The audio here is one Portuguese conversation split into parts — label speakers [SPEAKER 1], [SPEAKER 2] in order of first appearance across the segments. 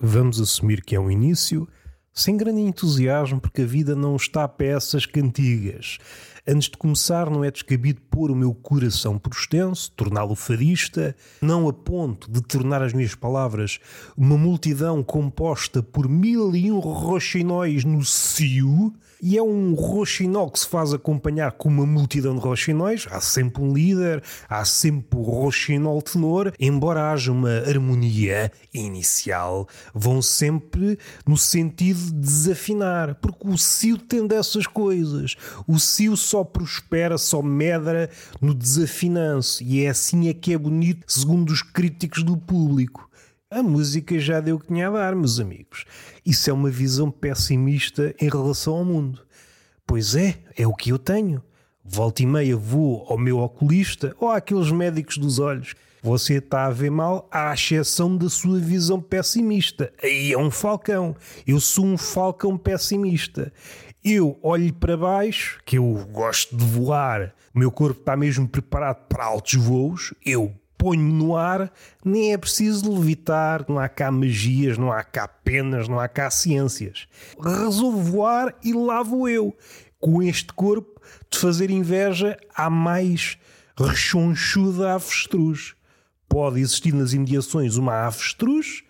[SPEAKER 1] Vamos assumir que é um início sem grande entusiasmo, porque a vida não está a peças cantigas. Antes de começar, não é descabido pôr o meu coração por extenso, torná-lo fadista, não a ponto de tornar as minhas palavras uma multidão composta por mil e um roxinóis no cio, e é um roxinol que se faz acompanhar com uma multidão de roxinóis. Há sempre um líder, há sempre o roxinol tenor, embora haja uma harmonia inicial, vão sempre no sentido de desafinar, porque o cio tem dessas coisas. O cio só prospera, só medra no desafinanço, e é assim é que é bonito, segundo os críticos do público. A música já deu o que tinha a dar, meus amigos. Isso é uma visão pessimista em relação ao mundo. Pois é, é o que eu tenho. Volta e meia vou ao meu oculista ou àqueles médicos dos olhos. Você está a ver mal à exceção da sua visão pessimista. Aí é um falcão. Eu sou um falcão pessimista. Eu olho para baixo, que eu gosto de voar, o meu corpo está mesmo preparado para altos voos. Eu ponho no ar, nem é preciso levitar, não há cá magias, não há cá penas, não há cá ciências. Resolvo voar e lá vou eu, com este corpo de fazer inveja à mais rechonchuda avestruz. Pode existir nas imediações uma avestruz,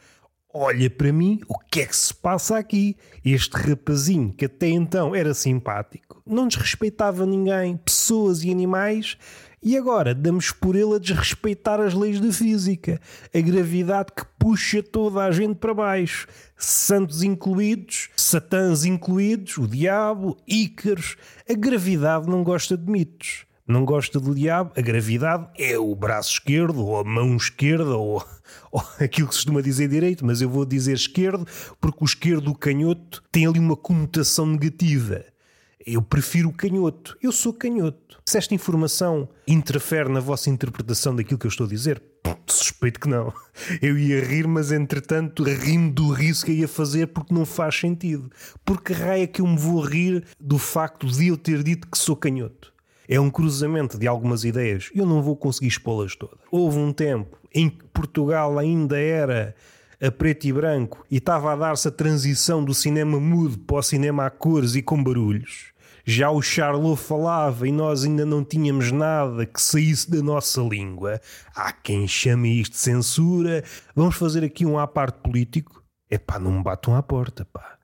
[SPEAKER 1] olha para mim, o que é que se passa aqui? Este rapazinho que até então era simpático, não desrespeitava ninguém, pessoas e animais, e agora damos por ele a desrespeitar as leis da física, a gravidade que puxa toda a gente para baixo, santos incluídos, satãs incluídos, o diabo, ícaros. A gravidade não gosta de mitos. Não gosta do diabo, a gravidade é o braço esquerdo, ou a mão esquerda, ou, ou aquilo que se costuma dizer direito, mas eu vou dizer esquerdo, porque o esquerdo, o canhoto, tem ali uma conotação negativa. Eu prefiro o canhoto. Eu sou canhoto. Se esta informação interfere na vossa interpretação daquilo que eu estou a dizer, suspeito que não. Eu ia rir, mas entretanto rimo do riso que ia fazer porque não faz sentido. Porque raia que eu me vou rir do facto de eu ter dito que sou canhoto? É um cruzamento de algumas ideias eu não vou conseguir expô-las todas. Houve um tempo em que Portugal ainda era a preto e branco e estava a dar-se a transição do cinema mudo para o cinema a cores e com barulhos. Já o Charlot falava e nós ainda não tínhamos nada que saísse da nossa língua. Há quem chame isto de censura. Vamos fazer aqui um à parte político? É pá, não me batam à porta, pá.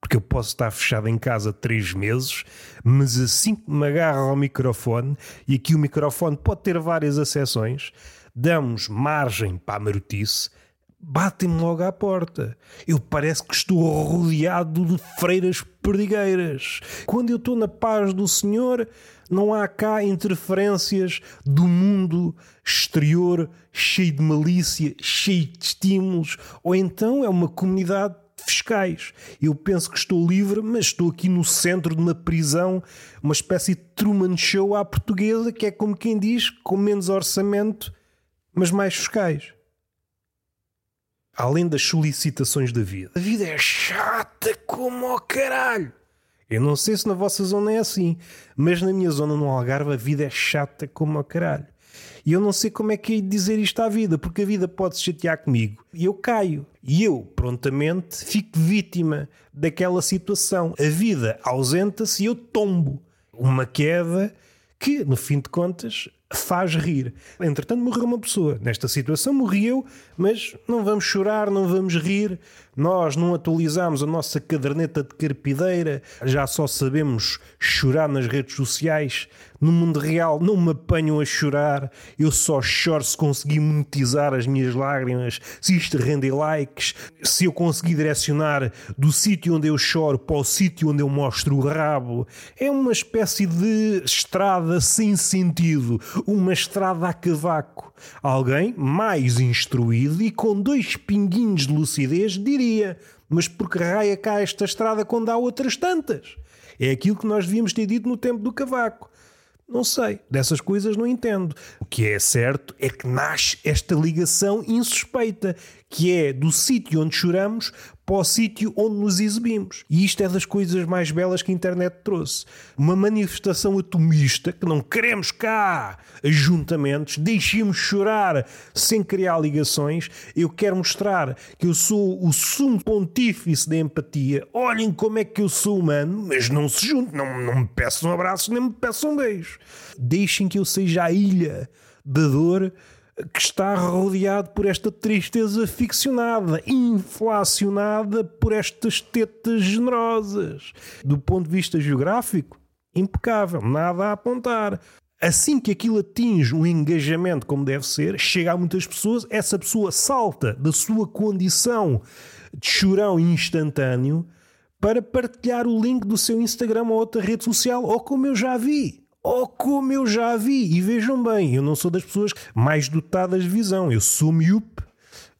[SPEAKER 1] Porque eu posso estar fechado em casa três meses, mas assim que me agarro ao microfone, e aqui o microfone pode ter várias acessões, damos margem para a marotice, batem-me logo à porta. Eu parece que estou rodeado de freiras perdigueiras. Quando eu estou na paz do Senhor, não há cá interferências do mundo exterior cheio de malícia, cheio de estímulos, ou então é uma comunidade de fiscais. Eu penso que estou livre, mas estou aqui no centro de uma prisão, uma espécie de Truman Show à portuguesa, que é como quem diz, com menos orçamento, mas mais fiscais além das solicitações da vida. A vida é chata como o caralho. Eu não sei se na vossa zona é assim, mas na minha zona no Algarve a vida é chata como o caralho. E eu não sei como é que é dizer isto à vida, porque a vida pode se chatear comigo e eu caio. E eu, prontamente, fico vítima daquela situação. A vida ausenta-se e eu tombo. Uma queda que, no fim de contas, faz rir. Entretanto, morreu uma pessoa. Nesta situação morreu, mas não vamos chorar, não vamos rir. Nós não atualizamos a nossa caderneta de carpideira, já só sabemos chorar nas redes sociais. No mundo real não me apanham a chorar, eu só choro se conseguir monetizar as minhas lágrimas, se isto render likes, se eu conseguir direcionar do sítio onde eu choro para o sítio onde eu mostro o rabo. É uma espécie de estrada sem sentido, uma estrada a cavaco. Alguém mais instruído e com dois pinguinhos de lucidez diria: Mas por que raia cá esta estrada quando há outras tantas? É aquilo que nós devíamos ter dito no tempo do cavaco. Não sei, dessas coisas não entendo. O que é certo é que nasce esta ligação insuspeita, que é do sítio onde choramos para o sítio onde nos exibimos. E isto é das coisas mais belas que a internet trouxe. Uma manifestação atomista que não queremos cá ajuntamentos, deixemos chorar sem criar ligações. Eu quero mostrar que eu sou o sumo pontífice da empatia. Olhem como é que eu sou humano, mas não se juntem, não, não me peçam um abraço, nem me peçam um beijo. Deixem que eu seja a ilha da dor que está rodeado por esta tristeza ficcionada, inflacionada por estas tetas generosas. Do ponto de vista geográfico, impecável, nada a apontar. Assim que aquilo atinge um engajamento como deve ser, chega a muitas pessoas, essa pessoa salta da sua condição de chorão instantâneo para partilhar o link do seu Instagram ou outra rede social, ou como eu já vi. Oh, como eu já vi! E vejam bem, eu não sou das pessoas mais dotadas de visão. Eu sou miúpe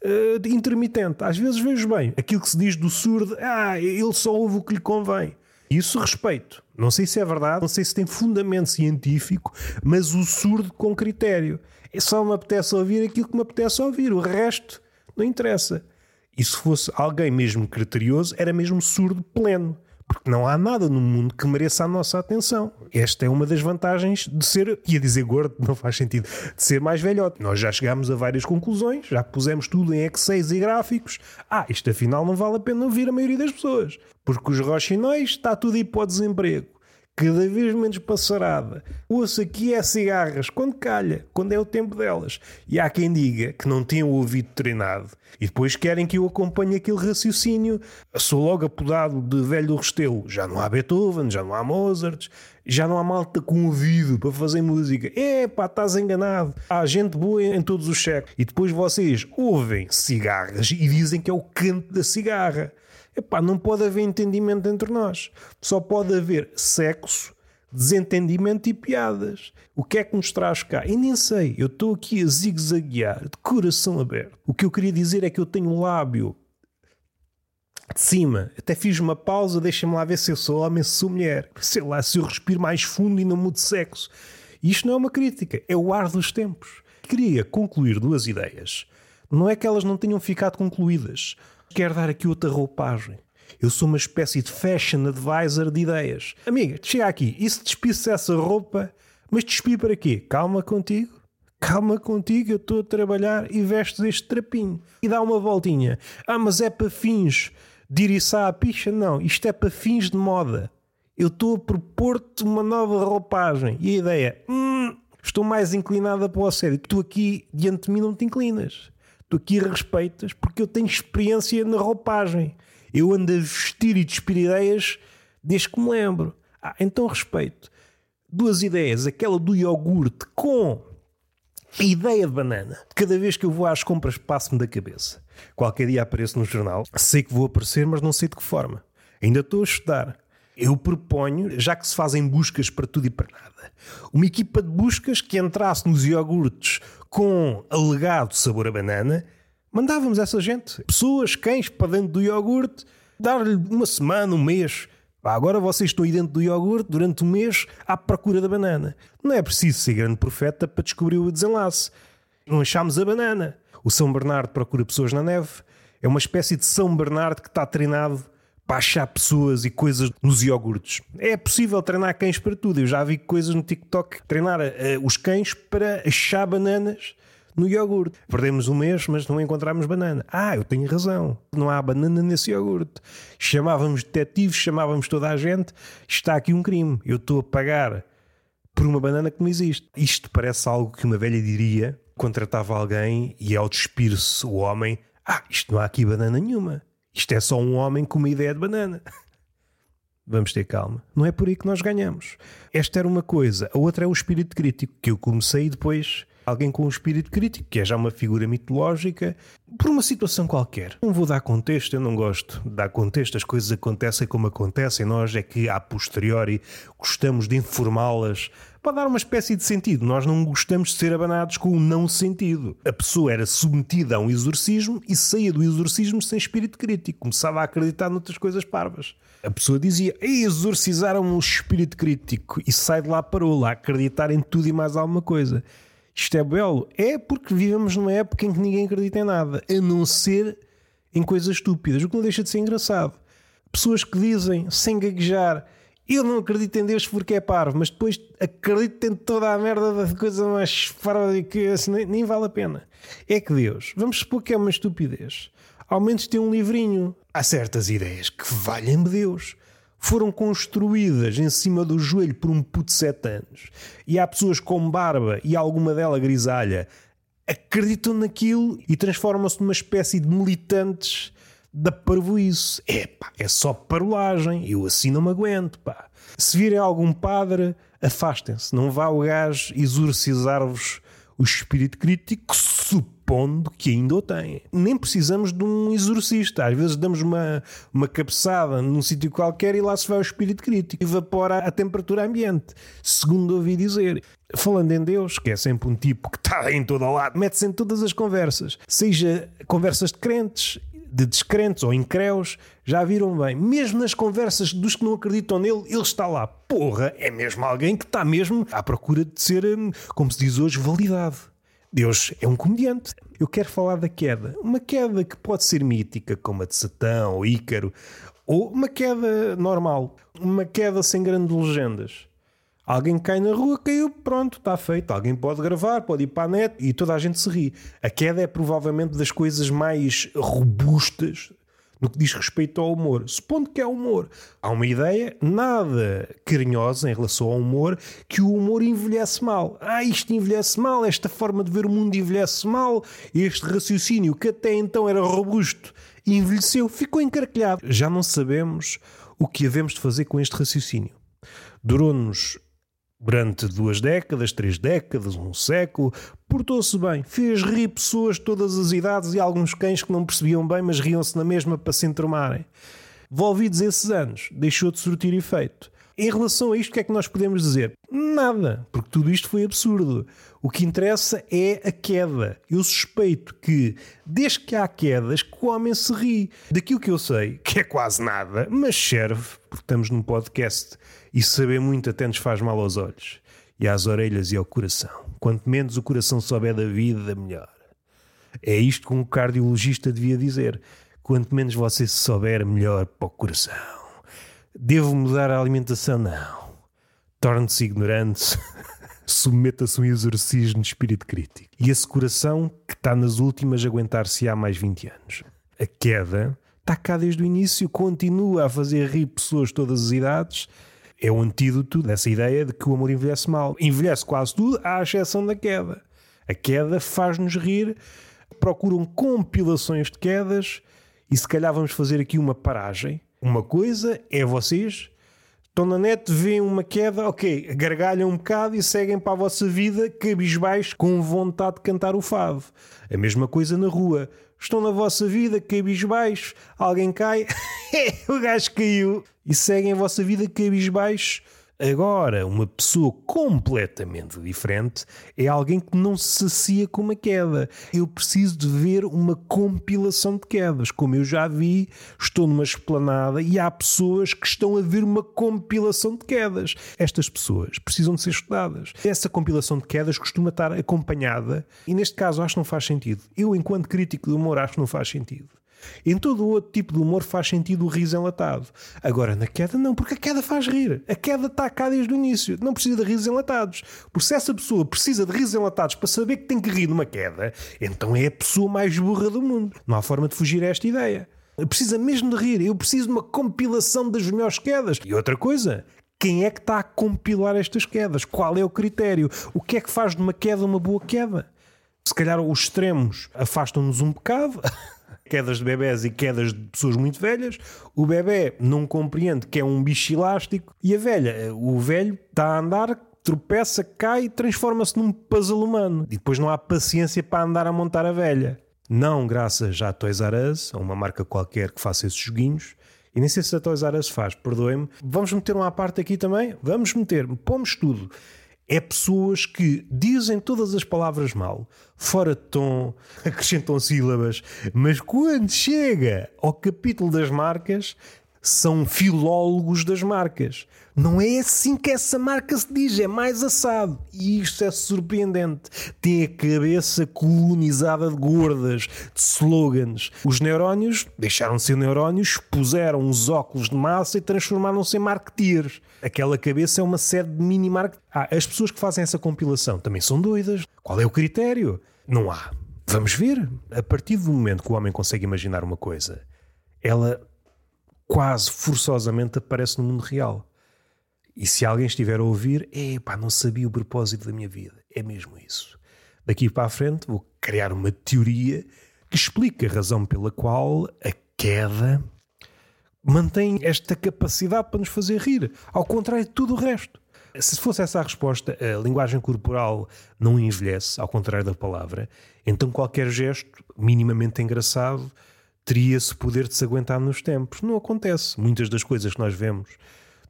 [SPEAKER 1] uh, intermitente. Às vezes vejo bem. Aquilo que se diz do surdo, ah, ele só ouve o que lhe convém. Isso respeito. Não sei se é verdade, não sei se tem fundamento científico, mas o surdo com critério. É só me apetece ouvir aquilo que me apetece ouvir. O resto não interessa. E se fosse alguém mesmo criterioso, era mesmo surdo pleno porque não há nada no mundo que mereça a nossa atenção. Esta é uma das vantagens de ser, ia dizer gordo, não faz sentido, de ser mais velhote. Nós já chegámos a várias conclusões, já pusemos tudo em Excel e gráficos. Ah, isto afinal não vale a pena ouvir a maioria das pessoas, porque os rochinóis está tudo aí para o desemprego cada vez menos passarada. Ouço aqui é cigarras, quando calha, quando é o tempo delas. E há quem diga que não tem o ouvido treinado e depois querem que eu acompanhe aquele raciocínio. Sou logo apodado de velho Restelo. Já não há Beethoven, já não há Mozart, já não há malta com ouvido para fazer música. É pá, estás enganado. Há gente boa em todos os séculos. E depois vocês ouvem cigarras e dizem que é o canto da cigarra. Epá, não pode haver entendimento entre nós. Só pode haver sexo, desentendimento e piadas. O que é que nos traz cá? E nem sei, eu estou aqui a zigue-zaguear, de coração aberto. O que eu queria dizer é que eu tenho lábio de cima. Até fiz uma pausa, deixa-me lá ver se eu sou homem, se sou mulher. Sei lá, se eu respiro mais fundo e não mudo sexo. Isto não é uma crítica, é o ar dos tempos. Queria concluir duas ideias. Não é que elas não tenham ficado concluídas quero dar aqui outra roupagem. Eu sou uma espécie de fashion advisor de ideias. Amiga, chega aqui e se despisse essa roupa, mas despi para quê? Calma contigo. Calma contigo, eu estou a trabalhar e vestes este trapinho. E dá uma voltinha. Ah, mas é para fins de iriçar a picha? Não, isto é para fins de moda. Eu estou a propor-te uma nova roupagem. E a ideia é, hum, estou mais inclinada para o sério. Tu aqui, diante de mim, não te inclinas tu aqui respeitas porque eu tenho experiência na roupagem. Eu ando a vestir e despir ideias desde que me lembro. Ah, então respeito. Duas ideias, aquela do iogurte com a ideia de banana. Cada vez que eu vou às compras passo-me da cabeça. Qualquer dia apareço no jornal. Sei que vou aparecer, mas não sei de que forma. Ainda estou a estudar. Eu proponho, já que se fazem buscas para tudo e para nada, uma equipa de buscas que entrasse nos iogurtes com alegado sabor a banana, mandávamos essa gente, pessoas, cães, para dentro do iogurte, dar-lhe uma semana, um mês. agora vocês estão aí dentro do iogurte durante um mês à procura da banana. Não é preciso ser grande profeta para descobrir o desenlace. Não achamos a banana. O São Bernardo procura pessoas na neve. É uma espécie de São Bernardo que está treinado para achar pessoas e coisas nos iogurtes. É possível treinar cães para tudo. Eu já vi coisas no TikTok treinar uh, os cães para achar bananas no iogurte. Perdemos um mês, mas não encontramos banana. Ah, eu tenho razão. Não há banana nesse iogurte. Chamávamos detetives, chamávamos toda a gente. Está aqui um crime. Eu estou a pagar por uma banana que não existe. Isto parece algo que uma velha diria quando tratava alguém e ao despir-se o homem: Ah, isto não há aqui banana nenhuma. Isto é só um homem com uma ideia de banana. Vamos ter calma. Não é por aí que nós ganhamos. Esta era uma coisa. A outra é o espírito crítico, que eu comecei depois alguém com um espírito crítico, que é já uma figura mitológica, por uma situação qualquer. Não vou dar contexto, eu não gosto de dar contexto, as coisas acontecem como acontecem, nós é que a posteriori gostamos de informá-las para dar uma espécie de sentido. Nós não gostamos de ser abanados com um não sentido. A pessoa era submetida a um exorcismo e saía do exorcismo sem espírito crítico, começava a acreditar noutras coisas parvas. A pessoa dizia: exorcizaram o espírito crítico e sai de lá parou lá a acreditar em tudo e mais alguma coisa. Isto é belo? É porque vivemos numa época em que ninguém acredita em nada, a não ser em coisas estúpidas, o que não deixa de ser engraçado. Pessoas que dizem, sem gaguejar, eu não acredito em Deus porque é parvo, mas depois acredito em toda a merda da coisa mais parva que assim, nem, nem, vale a pena. É que Deus, vamos supor que é uma estupidez. Ao menos tem um livrinho. Há certas ideias que valem-me Deus. Foram construídas em cima do joelho por um puto de 7 anos. E há pessoas com barba e alguma dela grisalha acreditam naquilo e transformam-se numa espécie de militantes da parvoíce. É pá, é só parolagem, eu assim não me aguento, pá. Se virem algum padre, afastem-se, não vá o gajo exorcizar-vos o espírito crítico, supondo que ainda o têm. Nem precisamos de um exorcista. Às vezes damos uma, uma cabeçada num sítio qualquer e lá se vai o espírito crítico. Evapora a temperatura ambiente, segundo ouvi dizer. Falando em Deus, que é sempre um tipo que está em todo lado, mete-se em todas as conversas, seja conversas de crentes, de descrentes ou incréus, já viram bem, mesmo nas conversas dos que não acreditam nele, ele está lá. Porra, é mesmo alguém que está mesmo à procura de ser, hum, como se diz hoje, validado. Deus é um comediante. Eu quero falar da queda. Uma queda que pode ser mítica, como a de Satã ou Ícaro, ou uma queda normal. Uma queda sem grandes legendas. Alguém cai na rua, caiu, pronto, está feito. Alguém pode gravar, pode ir para a net e toda a gente se ri. A queda é provavelmente das coisas mais robustas no que diz respeito ao humor. Supondo que é humor, há uma ideia nada carinhosa em relação ao humor que o humor envelhece mal. Ah, isto envelhece mal, esta forma de ver o mundo envelhece mal, este raciocínio que até então era robusto envelheceu, ficou encarquilhado. Já não sabemos o que havemos de fazer com este raciocínio. Durou-nos Durante duas décadas, três décadas, um século, portou-se bem, fez rir pessoas de todas as idades e alguns cães que não percebiam bem, mas riam-se na mesma para se entromarem. Volvidos esses anos, deixou de surtir efeito. Em relação a isto, o que é que nós podemos dizer? Nada, porque tudo isto foi absurdo. O que interessa é a queda. Eu suspeito que, desde que há quedas, que o homem se ri. Daquilo que eu sei, que é quase nada, mas serve, porque estamos num podcast e saber muito até nos faz mal aos olhos, e às orelhas e ao coração. Quanto menos o coração souber da vida, melhor. É isto que um cardiologista devia dizer. Quanto menos você souber, melhor para o coração. Devo mudar a alimentação? Não. Torne-se ignorante. Submeta-se a um exorcismo de espírito crítico. E esse coração que está nas últimas aguentar-se há mais 20 anos. A queda está cá desde o início, continua a fazer rir pessoas de todas as idades é o antídoto dessa ideia de que o amor envelhece mal. Envelhece quase tudo, à exceção da queda. A queda faz-nos rir, procuram compilações de quedas e se calhar vamos fazer aqui uma paragem. Uma coisa é vocês estão na net, veem uma queda, ok, gargalham um bocado e seguem para a vossa vida cabisbaixo com vontade de cantar o fado. A mesma coisa na rua. Estão na vossa vida cabisbaixo, alguém cai, o gajo caiu e seguem a vossa vida cabisbaixo Agora, uma pessoa completamente diferente é alguém que não se sacia com uma queda. Eu preciso de ver uma compilação de quedas. Como eu já vi, estou numa esplanada e há pessoas que estão a ver uma compilação de quedas. Estas pessoas precisam de ser estudadas. Essa compilação de quedas costuma estar acompanhada, e neste caso acho que não faz sentido. Eu, enquanto crítico de humor, acho que não faz sentido. Em todo o outro tipo de humor faz sentido o riso enlatado. Agora, na queda, não, porque a queda faz rir. A queda está cá desde o início. Não precisa de risos enlatados. Porque se essa pessoa precisa de risos enlatados para saber que tem que rir numa queda, então é a pessoa mais burra do mundo. Não há forma de fugir a esta ideia. Precisa mesmo de rir. Eu preciso de uma compilação das melhores quedas. E outra coisa, quem é que está a compilar estas quedas? Qual é o critério? O que é que faz de uma queda uma boa queda? Se calhar os extremos afastam-nos um bocado. quedas de bebés e quedas de pessoas muito velhas. O bebê não compreende que é um bicho elástico e a velha, o velho está a andar, tropeça, cai e transforma-se num puzzle humano. E depois não há paciência para andar a montar a velha. Não graças à Toys R Us, a uma marca qualquer que faça esses joguinhos. E nem sei se a Toys R Us faz, perdoem-me. Vamos meter uma parte aqui também? Vamos meter, pomos tudo é pessoas que dizem todas as palavras mal, fora de tom, acrescentam sílabas, mas quando chega ao capítulo das marcas, são filólogos das marcas. Não é assim que essa marca se diz, é mais assado. E isto é surpreendente. Tem a cabeça colonizada de gordas, de slogans. Os neurónios deixaram de ser neurónios, puseram os óculos de massa e transformaram-se em marketeers. Aquela cabeça é uma série de mini marketing. Ah, as pessoas que fazem essa compilação também são doidas. Qual é o critério? Não há. Vamos ver. A partir do momento que o homem consegue imaginar uma coisa, ela quase forçosamente aparece no mundo real. E se alguém estiver a ouvir, é pá, não sabia o propósito da minha vida. É mesmo isso. Daqui para a frente vou criar uma teoria que explica a razão pela qual a queda mantém esta capacidade para nos fazer rir, ao contrário de tudo o resto. Se fosse essa a resposta, a linguagem corporal não envelhece, ao contrário da palavra, então qualquer gesto minimamente engraçado teria esse poder de se aguentar nos tempos. Não acontece. Muitas das coisas que nós vemos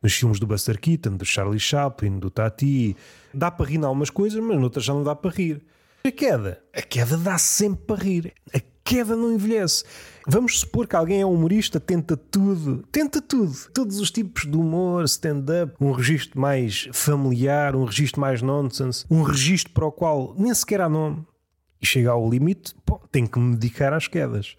[SPEAKER 1] nos filmes do Buster Keaton, do Charlie Chaplin, do Tati, dá para rir em algumas coisas, mas noutras já não dá para rir. A queda. A queda dá sempre para rir. A queda não envelhece. Vamos supor que alguém é humorista, tenta tudo, tenta tudo, todos os tipos de humor, stand-up, um registro mais familiar, um registro mais nonsense, um registro para o qual nem sequer há nome. E chega ao limite, pô, tem que me dedicar às quedas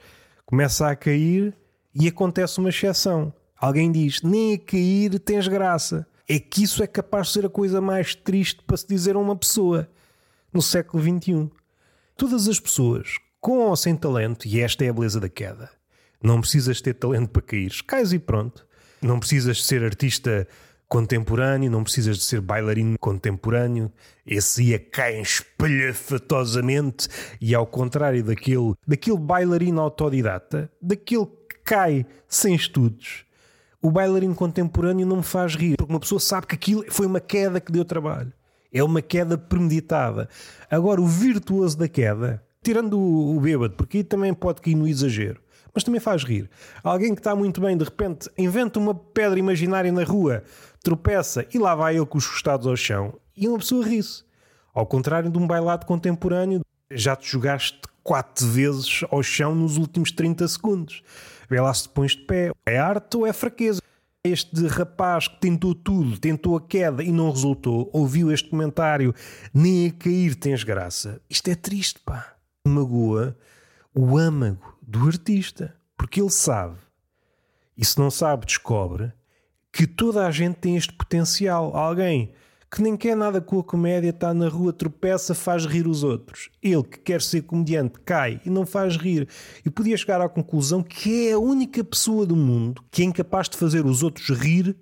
[SPEAKER 1] começa a cair e acontece uma exceção. Alguém diz: nem a cair tens graça. É que isso é capaz de ser a coisa mais triste para se dizer a uma pessoa no século XXI. Todas as pessoas, com ou sem talento, e esta é a beleza da queda, não precisas ter talento para cair, cais e pronto. Não precisas ser artista contemporâneo, não precisas de ser bailarino contemporâneo, esse ia cair espalhafatosamente e ao contrário daquele, daquele bailarino autodidata, daquele que cai sem estudos, o bailarino contemporâneo não me faz rir, porque uma pessoa sabe que aquilo foi uma queda que deu trabalho. É uma queda premeditada. Agora, o virtuoso da queda, tirando o, o bêbado, porque aí também pode cair no exagero, mas também faz rir. Alguém que está muito bem, de repente, inventa uma pedra imaginária na rua, tropeça e lá vai ele com os costados ao chão e uma pessoa ri-se. Ao contrário de um bailado contemporâneo, já te jogaste quatro vezes ao chão nos últimos 30 segundos. Vê lá se te pões de pé. É arte ou é fraqueza? Este rapaz que tentou tudo, tentou a queda e não resultou, ouviu este comentário, nem a cair tens graça. Isto é triste, pá. Magoa o âmago do artista, porque ele sabe, e se não sabe, descobre que toda a gente tem este potencial. Alguém que nem quer nada com a comédia, está na rua, tropeça, faz rir os outros. Ele que quer ser comediante cai e não faz rir. E podia chegar à conclusão que é a única pessoa do mundo que é incapaz de fazer os outros rir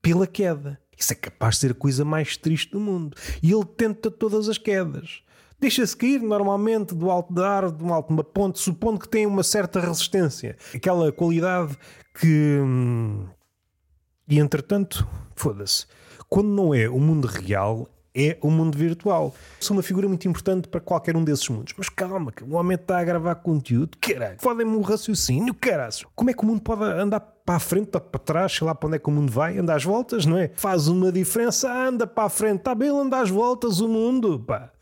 [SPEAKER 1] pela queda. Isso é capaz de ser a coisa mais triste do mundo. E ele tenta todas as quedas. Deixa-se cair normalmente do alto da árvore, de uma alta uma ponte, supondo que tem uma certa resistência. Aquela qualidade que. Hum, e entretanto, foda-se. Quando não é o mundo real, é o mundo virtual. Sou uma figura muito importante para qualquer um desses mundos. Mas calma, que o homem está a gravar conteúdo, caralho, fodem-me o raciocínio, caralho. Como é que o mundo pode andar para a frente, para trás, sei lá para onde é que o mundo vai, anda às voltas, não é? Faz uma diferença, anda para a frente, está bem, anda às voltas o mundo, pá.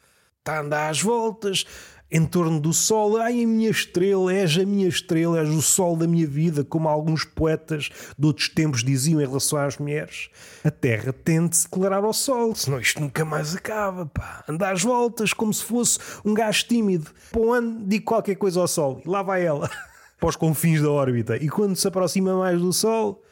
[SPEAKER 1] Está a andar às voltas em torno do sol. Ai, a minha estrela, és a minha estrela, és o sol da minha vida, como alguns poetas de outros tempos diziam em relação às mulheres. A terra tem de se declarar ao sol, senão isto nunca mais acaba, pá. Anda às voltas como se fosse um gajo tímido. Para um ano, digo qualquer coisa ao sol e lá vai ela, para os confins da órbita. E quando se aproxima mais do sol.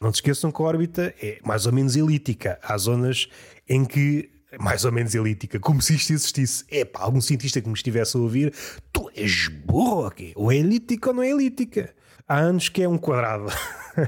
[SPEAKER 1] Não se esqueçam que a órbita é mais ou menos elíptica. Há zonas em que mais ou menos elítica, como se isto existisse. É pá, algum cientista que me estivesse a ouvir, tu és burro, ok? Ou é elíptica ou não é elíptica. Há anos que é um quadrado.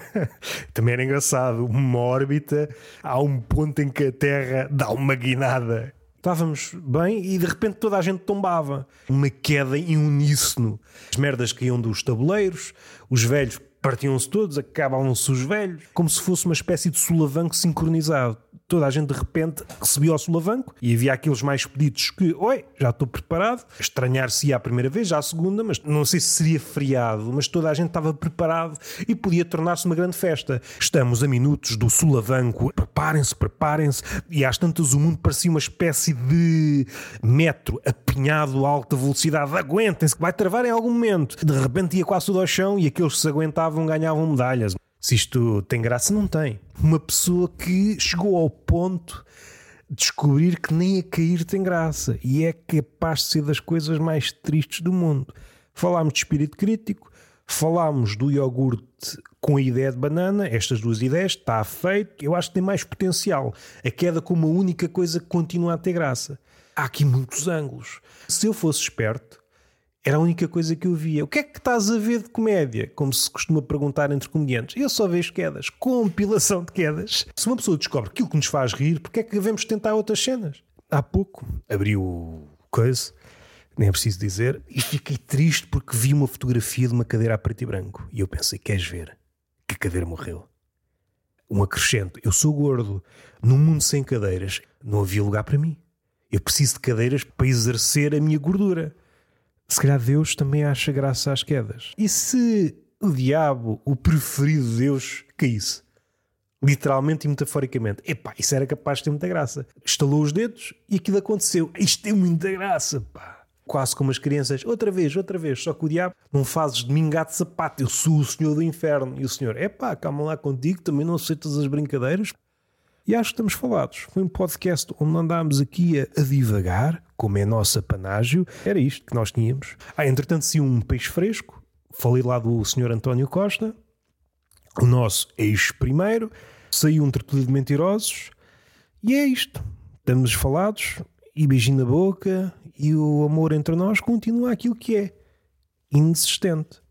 [SPEAKER 1] Também era engraçado. Uma órbita, há um ponto em que a Terra dá uma guinada. Estávamos bem e de repente toda a gente tombava. Uma queda em uníssono. As merdas caíam dos tabuleiros, os velhos partiam-se todos, acabavam-se os velhos, como se fosse uma espécie de solavanco sincronizado toda a gente de repente recebia o solavanco e havia aqueles mais pedidos que, oi, já estou preparado. Estranhar-se a primeira vez, já a segunda, mas não sei se seria feriado, mas toda a gente estava preparado e podia tornar-se uma grande festa. Estamos a minutos do solavanco, preparem-se, preparem-se, e às tantas o mundo parecia uma espécie de metro apinhado a alta velocidade. Aguentem-se, que vai travar em algum momento. De repente ia quase tudo ao chão e aqueles que se aguentavam ganhavam medalhas. Se isto tem graça, não tem. Uma pessoa que chegou ao ponto de descobrir que nem a cair tem graça e é capaz de ser das coisas mais tristes do mundo. Falámos de espírito crítico, falámos do iogurte com a ideia de banana, estas duas ideias, está feito. Eu acho que tem mais potencial. A queda como a única coisa que continua a ter graça. Há aqui muitos ângulos. Se eu fosse esperto, era a única coisa que eu via. O que é que estás a ver de comédia? Como se costuma perguntar entre comediantes. Eu só vejo quedas. Compilação de quedas. Se uma pessoa descobre aquilo que nos faz rir, porque é que devemos tentar outras cenas? Há pouco abri o coisa, nem é preciso dizer, e fiquei triste porque vi uma fotografia de uma cadeira a preto e branco. E eu pensei, queres ver? Que cadeira morreu. Um acrescento. Eu sou gordo. Num mundo sem cadeiras, não havia lugar para mim. Eu preciso de cadeiras para exercer a minha gordura se calhar Deus também acha graça às quedas. E se o diabo, o preferido Deus, caísse? Literalmente e metaforicamente. Epá, isso era capaz de ter muita graça. Estalou os dedos e aquilo aconteceu. Isto tem muita graça, pá. Quase como as crianças, outra vez, outra vez. Só que o diabo não fazes de mim gato de sapato. Eu sou o senhor do inferno. E o senhor, epá, calma lá contigo, também não aceitas as brincadeiras. E acho que estamos falados. Foi um podcast onde andámos aqui a, a divagar, como é nosso panágio. Era isto que nós tínhamos. Ah, entretanto, se um peixe fresco. Falei lá do Sr. António Costa, o nosso ex-primeiro. Saiu um tertúlio de mentirosos. E é isto. Estamos falados, e beijinho na boca, e o amor entre nós continua aquilo que é. Inexistente.